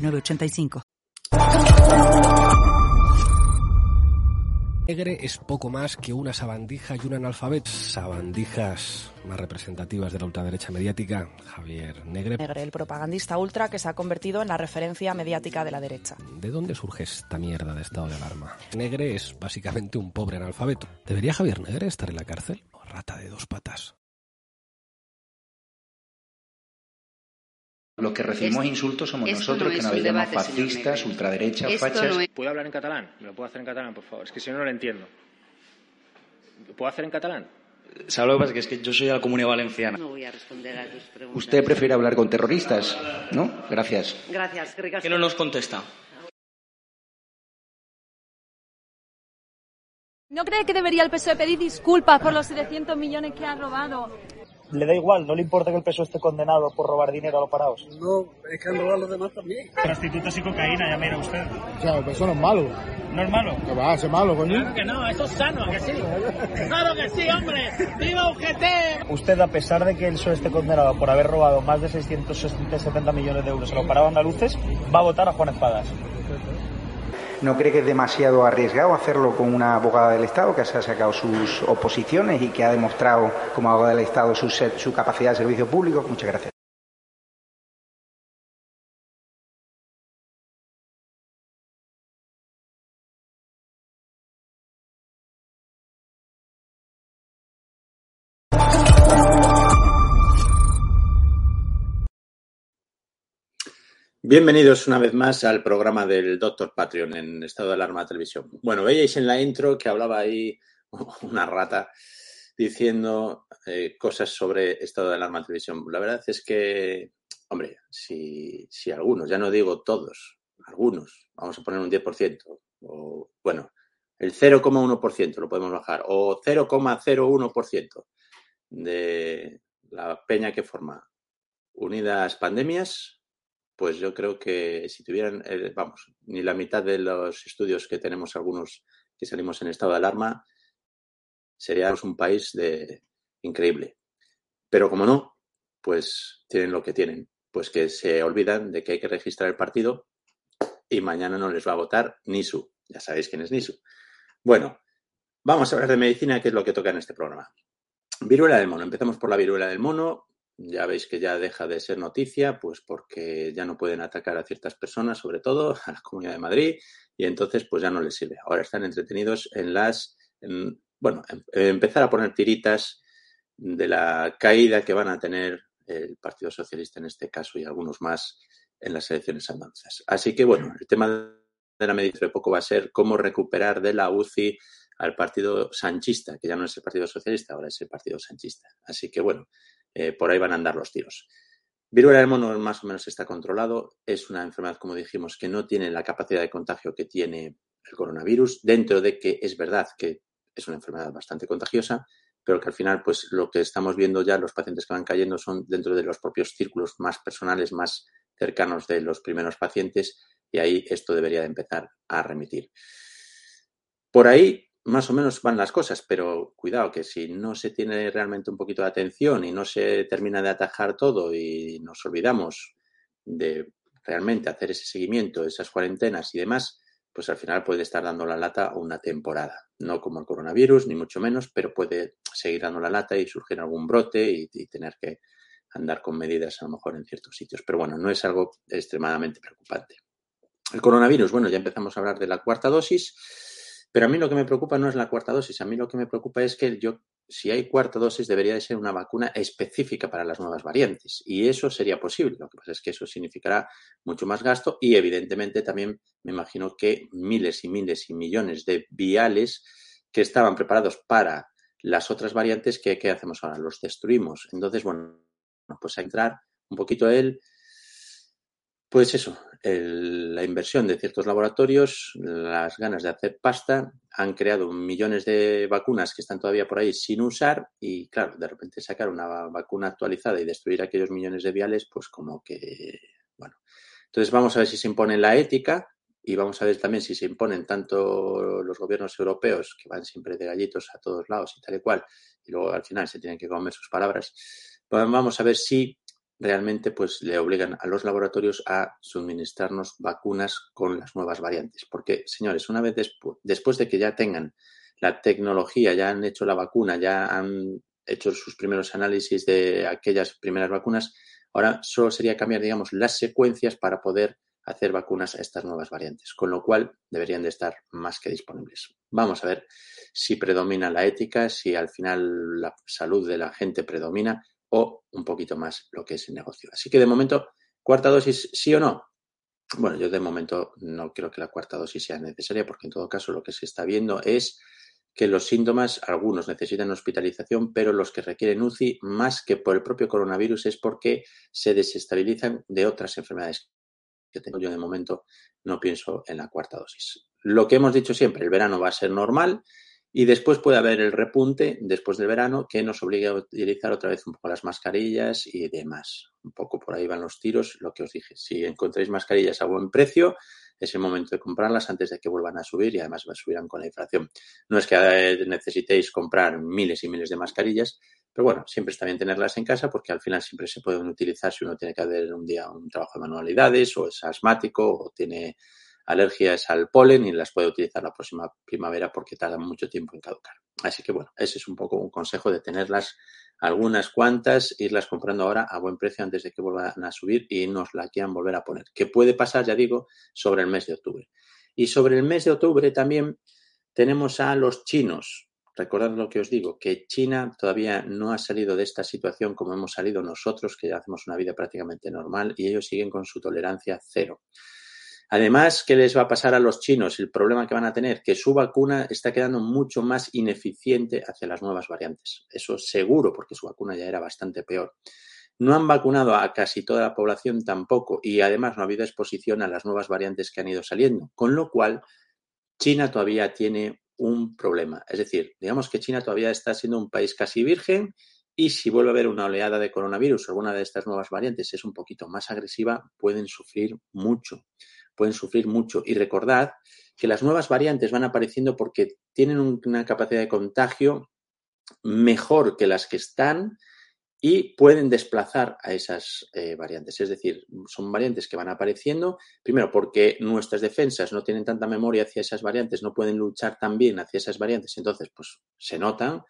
906985. Negre es poco más que una sabandija y un analfabeto. Sabandijas más representativas de la ultraderecha mediática, Javier Negre. Negre, el propagandista ultra que se ha convertido en la referencia mediática de la derecha. ¿De dónde surge esta mierda de estado de alarma? Negre es básicamente un pobre analfabeto. ¿Debería Javier Negre estar en la cárcel? O rata de dos patas. Los que recibimos insultos somos nosotros, no que nos señor fascistas, ultraderechas, Esto fachas. no es- ¿Puedo hablar en catalán? ¿Me lo puedo hacer en catalán, por favor? Es que si no, no lo entiendo. ¿Puedo hacer en catalán? ¿Sabes lo que pasa? Que es que yo soy de la Comunidad Valenciana. No voy a responder a tus preguntas. Usted prefiere hablar con terroristas, ¿no? Gracias. Gracias, Ricas. ¿Qué no nos contesta? ¿No cree que debería el PSOE pedir disculpas por los 700 millones que ha robado? Le da igual, no le importa que el peso esté condenado por robar dinero a los parados. No, es que han robado los demás también. Prostitutas y cocaína, ya mira usted. O sea, pues eso no es malo. ¿No es malo? Que va a ser malo, coño. que no, eso es sano, que sí. ¡Claro que sí, hombre! ¡Viva UGT! Usted, a pesar de que el PSOE esté condenado por haber robado más de 670 millones de euros a los parados andaluces, va a votar a Juan Espadas. ¿No cree que es demasiado arriesgado hacerlo con una abogada del Estado que se ha sacado sus oposiciones y que ha demostrado como abogada del Estado su, capacidad de servicio público? Muchas gracias. Bienvenidos una vez más al programa del Doctor Patreon en estado de alarma televisión. Bueno, veíais en la intro que hablaba ahí una rata diciendo eh, cosas sobre estado de alarma televisión. La verdad es que, hombre, si, si algunos, ya no digo todos, algunos, vamos a poner un 10%, o bueno, el 0,1% lo podemos bajar, o 0,01% de la peña que forma Unidas Pandemias, pues yo creo que si tuvieran, eh, vamos, ni la mitad de los estudios que tenemos algunos que salimos en estado de alarma, seríamos un país de increíble. Pero como no, pues tienen lo que tienen, pues que se olvidan de que hay que registrar el partido y mañana no les va a votar Nisu. Ya sabéis quién es Nisu. Bueno, vamos a hablar de medicina, que es lo que toca en este programa. Viruela del mono. Empezamos por la viruela del mono. Ya veis que ya deja de ser noticia, pues porque ya no pueden atacar a ciertas personas, sobre todo a la Comunidad de Madrid, y entonces pues ya no les sirve. Ahora están entretenidos en las, en- bueno, en- en empezar a poner tiritas de la caída que van a tener el Partido Socialista en este caso y algunos más en las elecciones andaluzas. Así que bueno, el tema de la medicina de poco va a ser cómo recuperar de la UCI al partido sanchista, que ya no es el Partido Socialista, ahora es el Partido Sanchista. Así que bueno, eh, por ahí van a andar los tiros. Viruela del mono más o menos está controlado. Es una enfermedad, como dijimos, que no tiene la capacidad de contagio que tiene el coronavirus, dentro de que es verdad que es una enfermedad bastante contagiosa, pero que al final, pues lo que estamos viendo ya, los pacientes que van cayendo son dentro de los propios círculos más personales, más cercanos de los primeros pacientes, y ahí esto debería de empezar a remitir. Por ahí más o menos van las cosas, pero cuidado que si no se tiene realmente un poquito de atención y no se termina de atajar todo y nos olvidamos de realmente hacer ese seguimiento, esas cuarentenas y demás, pues al final puede estar dando la lata una temporada. No como el coronavirus, ni mucho menos, pero puede seguir dando la lata y surgir algún brote y, y tener que andar con medidas a lo mejor en ciertos sitios. Pero bueno, no es algo extremadamente preocupante. El coronavirus, bueno, ya empezamos a hablar de la cuarta dosis, pero a mí lo que me preocupa no es la cuarta dosis, a mí lo que me preocupa es que yo, si hay cuarta dosis, debería de ser una vacuna específica para las nuevas variantes. Y eso sería posible. Lo que pasa es que eso significará mucho más gasto y, evidentemente, también me imagino que miles y miles y millones de viales que estaban preparados para las otras variantes, ¿qué, qué hacemos ahora? Los destruimos. Entonces, bueno, pues a entrar un poquito él Pues eso, el- la inversión de ciertos laboratorios, las ganas de hacer pasta, han creado millones de vacunas que están todavía por ahí sin usar y claro, de repente sacar una vacuna actualizada y destruir aquellos millones de viales, pues como que, bueno. Entonces vamos a ver si se impone la ética y vamos a ver también si se imponen tanto los gobiernos europeos, que van siempre de gallitos a todos lados y tal y cual, y luego al final se tienen que comer sus palabras. Vamos a ver si realmente pues le obligan a los laboratorios a suministrarnos vacunas con las nuevas variantes. Porque, señores, una vez despu- después de que ya tengan la tecnología, ya han hecho la vacuna, ya han hecho sus primeros análisis de aquellas primeras vacunas, ahora solo sería cambiar, digamos, las secuencias para poder hacer vacunas a estas nuevas variantes, con lo cual deberían de estar más que disponibles. Vamos a ver si predomina la ética, si al final la salud de la gente predomina o un poquito más lo que es el negocio. Así que de momento, cuarta dosis, sí o no. Bueno, yo de momento no creo que la cuarta dosis sea necesaria porque en todo caso lo que se está viendo es que los síntomas, algunos necesitan hospitalización, pero los que requieren UCI, más que por el propio coronavirus, es porque se desestabilizan de otras enfermedades que tengo yo de momento, no pienso en la cuarta dosis. Lo que hemos dicho siempre, el verano va a ser normal y después puede haber el repunte después del verano que nos obligue a utilizar otra vez un poco las mascarillas y demás. Un poco por ahí van los tiros, lo que os dije. Si encontráis mascarillas a buen precio, es el momento de comprarlas antes de que vuelvan a subir y además subirán con la inflación. No es que necesitéis comprar miles y miles de mascarillas, pero bueno, siempre está bien tenerlas en casa porque al final siempre se pueden utilizar si uno tiene que hacer un día un trabajo de manualidades o es asmático o tiene alergias al polen y las puede utilizar la próxima primavera porque tardan mucho tiempo en caducar. Así que bueno, ese es un poco un consejo de tenerlas algunas cuantas, irlas comprando ahora a buen precio antes de que vuelvan a subir y nos la quieran volver a poner. Que puede pasar, ya digo, sobre el mes de octubre. Y sobre el mes de octubre también tenemos a los chinos. Recordad lo que os digo, que China todavía no ha salido de esta situación como hemos salido nosotros, que ya hacemos una vida prácticamente normal, y ellos siguen con su tolerancia cero. Además, ¿qué les va a pasar a los chinos? El problema que van a tener, que su vacuna está quedando mucho más ineficiente hacia las nuevas variantes. Eso seguro, porque su vacuna ya era bastante peor. No han vacunado a casi toda la población tampoco y además no ha habido exposición a las nuevas variantes que han ido saliendo, con lo cual China todavía tiene un problema. Es decir, digamos que China todavía está siendo un país casi virgen y si vuelve a haber una oleada de coronavirus o alguna de estas nuevas variantes es un poquito más agresiva, pueden sufrir mucho pueden sufrir mucho. Y recordad que las nuevas variantes van apareciendo porque tienen una capacidad de contagio mejor que las que están y pueden desplazar a esas eh, variantes. Es decir, son variantes que van apareciendo, primero porque nuestras defensas no tienen tanta memoria hacia esas variantes, no pueden luchar tan bien hacia esas variantes, entonces pues se notan.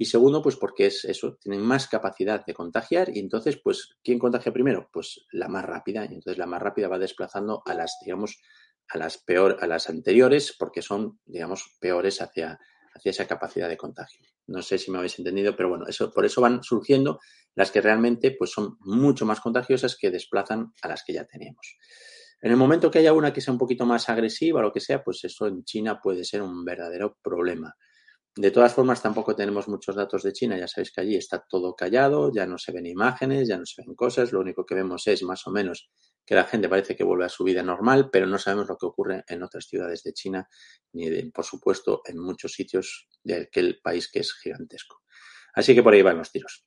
Y segundo, pues porque es eso, tienen más capacidad de contagiar y entonces, pues, ¿quién contagia primero? Pues la más rápida. Y entonces la más rápida va desplazando a las, digamos, a las peor, a las anteriores, porque son, digamos, peores hacia, hacia esa capacidad de contagio. No sé si me habéis entendido, pero bueno, eso, por eso van surgiendo las que realmente pues, son mucho más contagiosas que desplazan a las que ya teníamos. En el momento que haya una que sea un poquito más agresiva lo que sea, pues eso en China puede ser un verdadero problema. De todas formas, tampoco tenemos muchos datos de China. Ya sabéis que allí está todo callado, ya no se ven imágenes, ya no se ven cosas. Lo único que vemos es más o menos que la gente parece que vuelve a su vida normal, pero no sabemos lo que ocurre en otras ciudades de China, ni por supuesto en muchos sitios de aquel país que es gigantesco. Así que por ahí van los tiros.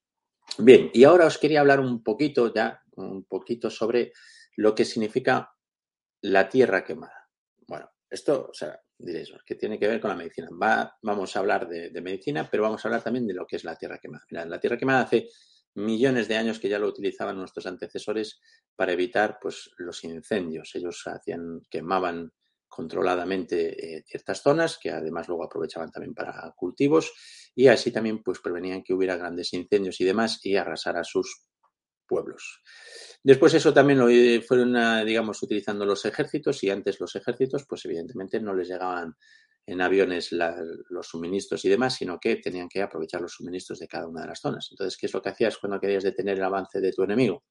Bien, y ahora os quería hablar un poquito ya, un poquito sobre lo que significa la tierra quemada. Bueno, esto, o sea, diréis, tiene que ver con la medicina. Va, vamos a hablar de, medicina, pero vamos a hablar también de lo que es la tierra quemada. La tierra quemada hace millones de años que ya lo utilizaban nuestros antecesores para evitar pues, los incendios. Ellos hacían, quemaban controladamente eh, ciertas zonas que además luego aprovechaban también para cultivos y así también pues prevenían que hubiera grandes incendios y demás y arrasar a sus pueblos. Después eso también lo fueron, digamos, utilizando los ejércitos y antes los ejércitos, pues evidentemente no les llegaban en aviones los suministros y demás, sino que tenían que aprovechar los suministros de cada una de las zonas. Entonces, ¿qué es lo que hacías cuando querías detener el avance de tu enemigo?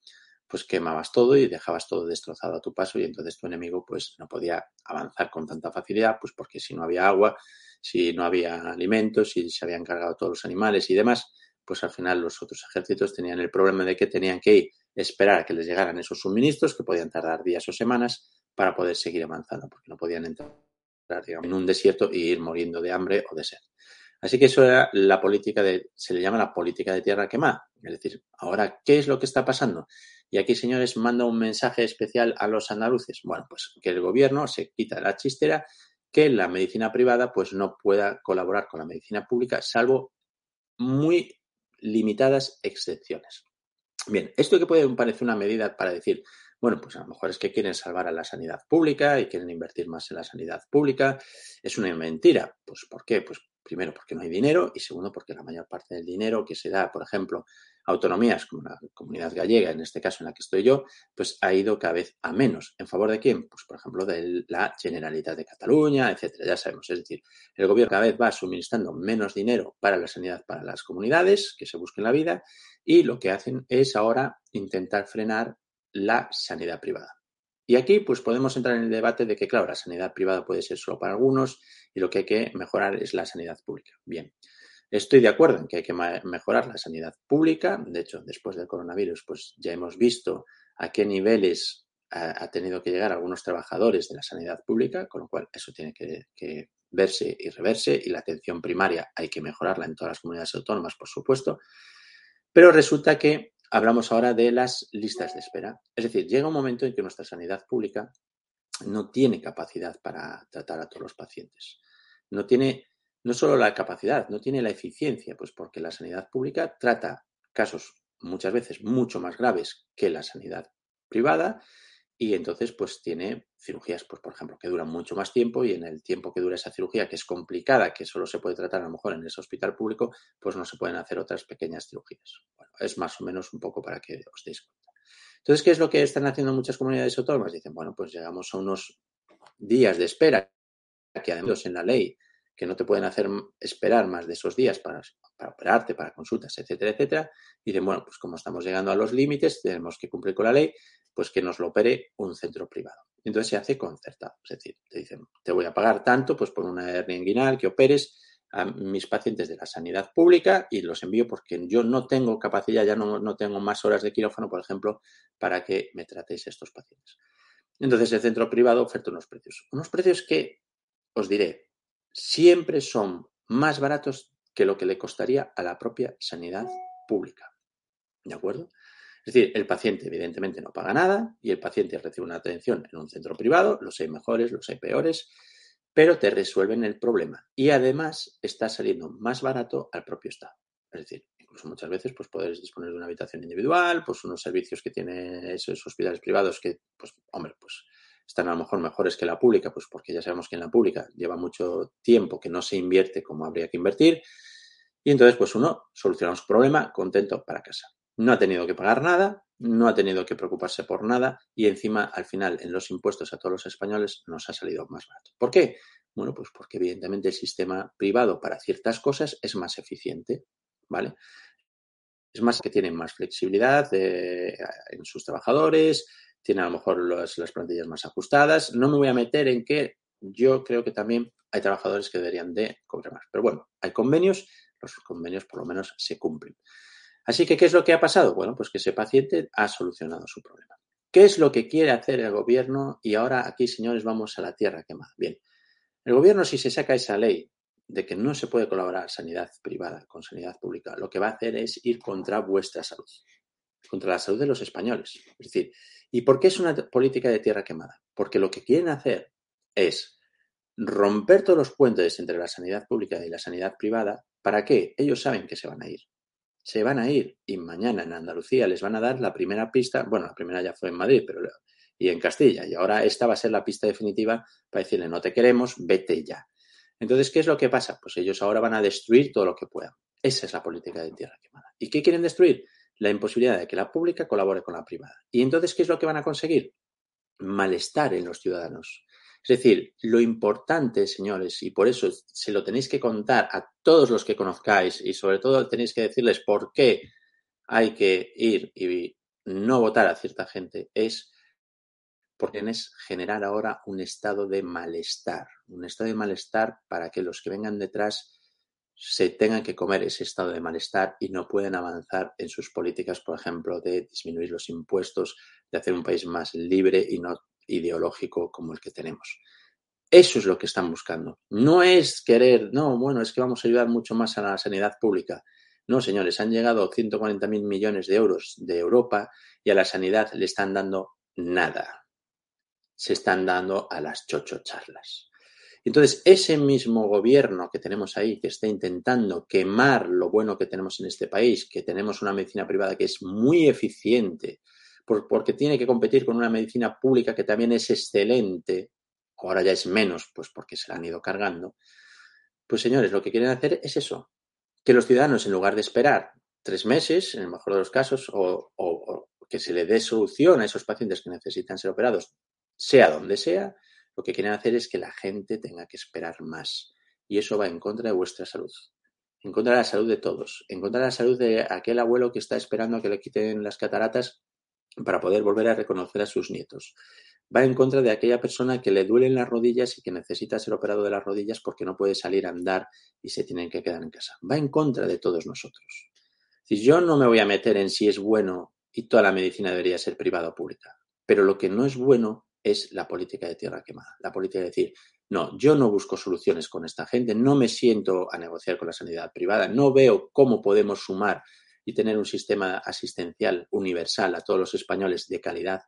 Pues quemabas todo y dejabas todo destrozado a tu paso y entonces tu enemigo pues no podía avanzar con tanta facilidad, pues porque si no había agua, si no había alimentos, si se habían cargado todos los animales y demás, pues al final los otros ejércitos tenían el problema de que tenían que ir esperar a que les llegaran esos suministros, que podían tardar días o semanas, para poder seguir avanzando, porque no podían entrar en un desierto y ir muriendo de hambre o de sed. Así que eso era la política de, se le llama la política de tierra quemada. Es decir, ahora, ¿qué es lo que está pasando? Y aquí, señores, manda un mensaje especial a los andaluces. Bueno, pues que el gobierno se quita la chistera, que la medicina privada pues no pueda colaborar con la medicina pública, salvo muy limitadas excepciones. Bien, esto que puede parecer una medida para decir, bueno, pues a lo mejor es que quieren salvar a la sanidad pública y quieren invertir más en la sanidad pública. Es una mentira. Pues ¿por qué? Pues primero porque no hay dinero y segundo porque la mayor parte del dinero que se da, por ejemplo, a autonomías como la comunidad gallega, en este caso en la que estoy yo, pues ha ido cada vez a menos. ¿En favor de quién? Pues por ejemplo de la Generalitat de Cataluña, etcétera. Ya sabemos, es decir, el gobierno cada vez va suministrando menos dinero para la sanidad para las comunidades que se busquen la vida y lo que hacen es ahora intentar frenar la sanidad privada. Y aquí pues podemos entrar en el debate de que, claro, la sanidad privada puede ser solo para algunos y lo que hay que mejorar es la sanidad pública. Bien, estoy de acuerdo en que hay que mejorar la sanidad pública. De hecho, después del coronavirus, pues ya hemos visto a qué niveles ha, tenido que llegar algunos trabajadores de la sanidad pública, con lo cual eso tiene que, que verse y reverse y la atención primaria hay que mejorarla en todas las comunidades autónomas, por supuesto. Pero resulta que hablamos ahora de las listas de espera. Es decir, llega un momento en que nuestra sanidad pública no tiene capacidad para tratar a todos los pacientes. No tiene no solo la capacidad, no tiene la eficiencia, pues porque la sanidad pública trata casos muchas veces mucho más graves que la sanidad privada y entonces pues tiene cirugías, pues por ejemplo, que duran mucho más tiempo y en el tiempo que dura esa cirugía, que es complicada, que solo se puede tratar a lo mejor en ese hospital público, pues no se pueden hacer otras pequeñas cirugías. Bueno, es más o menos un poco para que os deis cuenta. Entonces, ¿qué es lo que están haciendo muchas comunidades autónomas? Dicen, bueno, pues llegamos a unos días de espera, que además en la ley, que no te pueden hacer esperar más de esos días para, operarte, para consultas, etcétera, etcétera. Y dicen, bueno, pues como estamos llegando a los límites, tenemos que cumplir con la ley, pues que nos lo opere un centro privado. Entonces se hace concertado. Es decir, te dicen, te voy a pagar tanto, pues por una hernia inguinal que operes a mis pacientes de la sanidad pública y los envío porque yo no tengo capacidad, ya no, no tengo más horas de quirófano, por ejemplo, para que me tratéis estos pacientes. Entonces el centro privado oferta unos precios. Unos precios que, os diré, siempre son más baratos que lo que le costaría a la propia sanidad pública. ¿De acuerdo? Es decir, el paciente evidentemente no paga nada y el paciente recibe una atención en un centro privado, los hay mejores, los hay peores, pero te resuelven el problema y además está saliendo más barato al propio Estado. Es decir, incluso muchas veces pues puedes disponer de una habitación individual, pues unos servicios que tienen esos hospitales privados que, pues, hombre, pues están a lo mejor mejores que la pública, pues porque ya sabemos que en la pública lleva mucho tiempo que no se invierte como habría que invertir. Y entonces, pues uno soluciona su problema contento para casa no ha tenido que pagar nada, no ha tenido que preocuparse por nada y encima al final en los impuestos a todos los españoles nos ha salido más barato. ¿Por qué? Bueno, pues porque evidentemente el sistema privado para ciertas cosas es más eficiente, ¿vale? Es más que tienen más flexibilidad eh, en sus trabajadores, tienen a lo mejor las plantillas más ajustadas. No me voy a meter en que yo creo que también hay trabajadores que deberían de cobrar más. Pero bueno, hay convenios, los convenios por lo menos se cumplen. Así que, ¿qué es lo que ha pasado? Bueno, pues que ese paciente ha solucionado su problema. ¿Qué es lo que quiere hacer el gobierno? Y ahora aquí, señores, vamos a la tierra quemada. Bien, el gobierno, si se saca esa ley de que no se puede colaborar sanidad privada con sanidad pública, lo que va a hacer es ir contra vuestra salud, contra la salud de los españoles. Es decir, ¿y por qué es una política de tierra quemada? Porque lo que quieren hacer es romper todos los puentes entre la sanidad pública y la sanidad privada. ¿Para qué? Ellos saben que se van a ir se van a ir y mañana en Andalucía les van a dar la primera pista, bueno, la primera ya fue en Madrid, pero y en Castilla, y ahora esta va a ser la pista definitiva para decirle no te queremos, vete ya. Entonces, ¿qué es lo que pasa? Pues ellos ahora van a destruir todo lo que puedan. Esa es la política de tierra quemada. ¿Y qué quieren destruir? La imposibilidad de que la pública colabore con la privada. ¿Y entonces qué es lo que van a conseguir? Malestar en los ciudadanos. Es decir, lo importante, señores, y por eso se lo tenéis que contar a todos los que conozcáis y sobre todo tenéis que decirles por qué hay que ir y no votar a cierta gente, es porque es generar ahora un estado de malestar, un estado de malestar para que los que vengan detrás se tengan que comer ese estado de malestar y no pueden avanzar en sus políticas, por ejemplo, de disminuir los impuestos, de hacer un país más libre y no ideológico como el que tenemos. Eso es lo que están buscando. No es querer, no, bueno, es que vamos a ayudar mucho más a la sanidad pública. No, señores, han llegado 140.000 millones de euros de Europa y a la sanidad le están dando nada. Se están dando a las chochocharlas. Entonces, ese mismo gobierno que tenemos ahí, que está intentando quemar lo bueno que tenemos en este país, que tenemos una medicina privada que es muy eficiente, porque tiene que competir con una medicina pública que también es excelente, ahora ya es menos, pues porque se la han ido cargando, pues señores, lo que quieren hacer es eso, que los ciudadanos, en lugar de esperar tres meses, en el mejor de los casos, o, que se le dé solución a esos pacientes que necesitan ser operados, sea donde sea, lo que quieren hacer es que la gente tenga que esperar más. Y eso va en contra de vuestra salud, en contra de la salud de todos, en contra de la salud de aquel abuelo que está esperando a que le quiten las cataratas para poder volver a reconocer a sus nietos va en contra de aquella persona que le duelen las rodillas y que necesita ser operado de las rodillas porque no puede salir a andar y se tienen que quedar en casa. Va en contra de todos nosotros. Si yo no me voy a meter en si es bueno y toda la medicina debería ser privada o pública, pero lo que no es bueno es la política de tierra quemada. La política de decir, no, yo no busco soluciones con esta gente, no me siento a negociar con la sanidad privada, no veo cómo podemos sumar y tener un sistema asistencial universal a todos los españoles de calidad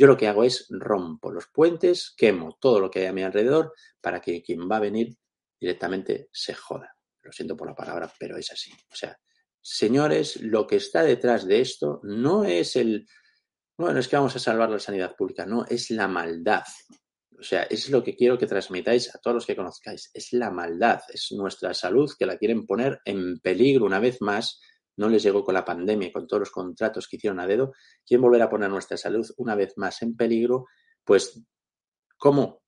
yo lo que hago es rompo los puentes, quemo todo lo que hay a mi alrededor para que quien va a venir directamente se joda. Lo siento por la palabra, pero es así. O sea, señores, lo que está detrás de esto no es el, bueno, es que vamos a salvar la sanidad pública, no, es la maldad. O sea, es lo que quiero que transmitáis a todos los que conozcáis. Es la maldad, es nuestra salud que la quieren poner en peligro una vez más no les llegó con la pandemia con todos los contratos que hicieron a dedo, quieren volver a poner nuestra salud una vez más en peligro, pues, ¿cómo?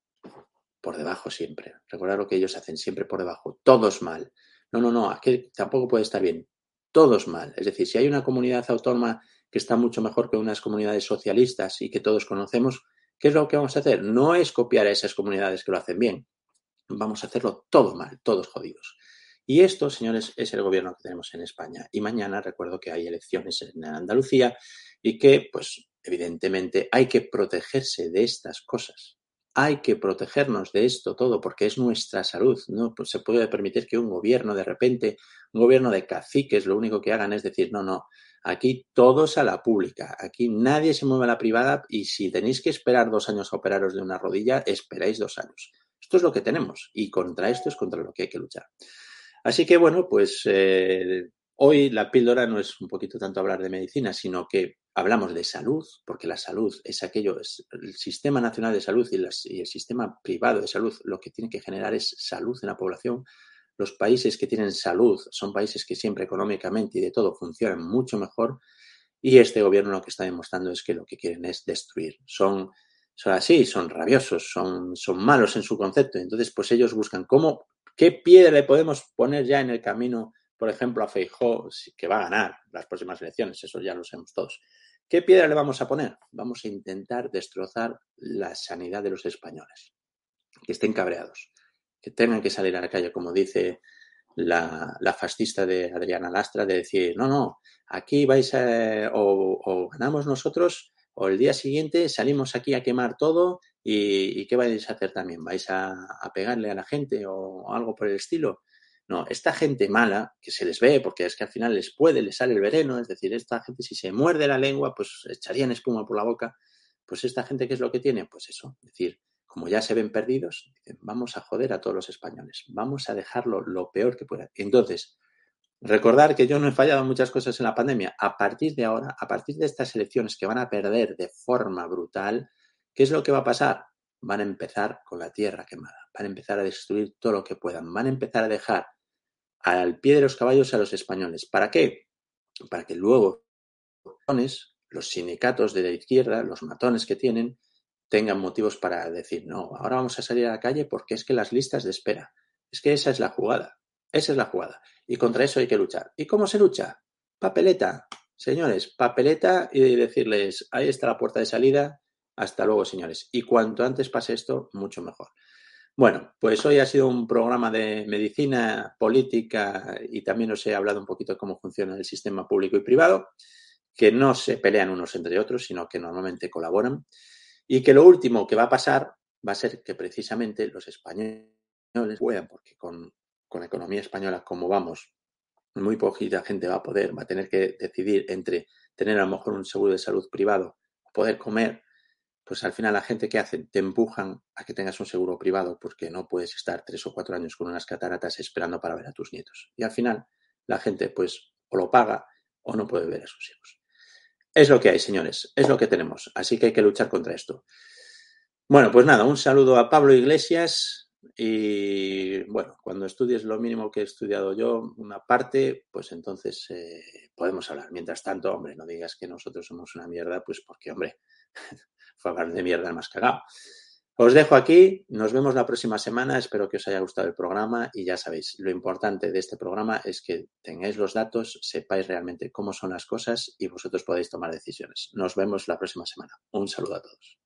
Por debajo siempre. Recordar lo que ellos hacen, siempre por debajo. Todos mal. No, no, no, aquí tampoco puede estar bien. Todos mal. Es decir, si hay una comunidad autónoma que está mucho mejor que unas comunidades socialistas y que todos conocemos, ¿qué es lo que vamos a hacer? No es copiar a esas comunidades que lo hacen bien. Vamos a hacerlo todo mal, todos jodidos. Y esto, señores, es el gobierno que tenemos en España. Y mañana recuerdo que hay elecciones en Andalucía y que, pues, evidentemente hay que protegerse de estas cosas. Hay que protegernos de esto todo porque es nuestra salud. No pues, se puede permitir que un gobierno de repente, un gobierno de caciques, lo único que hagan es decir, no, no, aquí todos a la pública, aquí nadie se mueve a la privada y si tenéis que esperar dos años a operaros de una rodilla, esperáis dos años. Esto es lo que tenemos y contra esto es contra lo que hay que luchar. Así que bueno, pues eh, hoy la píldora no es un poquito tanto hablar de medicina, sino que hablamos de salud, porque la salud es aquello, es el sistema nacional de salud y, y el sistema privado de salud lo que tiene que generar es salud en la población. Los países que tienen salud son países que siempre económicamente y de todo funcionan mucho mejor. Y este gobierno lo que está demostrando es que lo que quieren es destruir. Son, así, son rabiosos, son, son malos en su concepto. Entonces, pues ellos buscan cómo ¿Qué piedra le podemos poner ya en el camino, por ejemplo, a Feijó, que va a ganar las próximas elecciones? Eso ya lo sabemos todos. ¿Qué piedra le vamos a poner? Vamos a intentar destrozar la sanidad de los españoles, que estén cabreados, que tengan que salir a la calle, como dice la, fascista de Adriana Lastra, de decir, no, no, aquí vais a, o ganamos nosotros o el día siguiente salimos aquí a quemar todo y, ¿qué vais a hacer también? ¿Vais a, pegarle a la gente o, algo por el estilo? No, esta gente mala, que se les ve, porque es que al final les puede, les sale el veneno, es decir, esta gente si se muerde la lengua, pues echarían espuma por la boca, pues esta gente, ¿qué es lo que tiene? Pues eso, es decir, como ya se ven perdidos, dicen, vamos a joder a todos los españoles, vamos a dejarlo lo peor que pueda. Entonces, Recordar que yo no he fallado muchas cosas en la pandemia. A partir de ahora, a partir de estas elecciones que van a perder de forma brutal, ¿qué es lo que va a pasar? Van a empezar con la tierra quemada, van a empezar a destruir todo lo que puedan, van a empezar a dejar al pie de los caballos a los españoles. ¿Para qué? Para que luego los sindicatos de la izquierda, los matones que tienen, tengan motivos para decir, no, ahora vamos a salir a la calle porque es que las listas de espera. Es que esa es la jugada. Esa es la jugada. Y contra eso hay que luchar. ¿Y cómo se lucha? Papeleta. Señores, papeleta y decirles, ahí está la puerta de salida. Hasta luego, señores. Y cuanto antes pase esto, mucho mejor. Bueno, pues hoy ha sido un programa de medicina, política y también os he hablado un poquito de cómo funciona el sistema público y privado, que no se pelean unos entre otros, sino que normalmente colaboran y que lo último que va a pasar va a ser que precisamente los españoles puedan, porque con, con la economía española como vamos, muy poquita gente va a poder, va a tener que decidir entre tener a lo mejor un seguro de salud privado, poder comer, pues al final la gente que hacen te empujan a que tengas un seguro privado porque no puedes estar tres o cuatro años con unas cataratas esperando para ver a tus nietos. Y al final la gente pues o lo paga o no puede ver a sus hijos. Es lo que hay, señores, es lo que tenemos. Así que hay que luchar contra esto. Bueno, pues nada, un saludo a Pablo Iglesias y bueno, cuando estudies lo mínimo que he estudiado yo, una parte, pues entonces eh, podemos hablar. Mientras tanto, hombre, no digas que nosotros somos una mierda, pues porque, hombre, fue hablar de mierda el más cagado. Os dejo aquí, nos vemos la próxima semana, espero que os haya gustado el programa y ya sabéis, lo importante de este programa es que tengáis los datos, sepáis realmente cómo son las cosas y vosotros podéis tomar decisiones. Nos vemos la próxima semana. Un saludo a todos.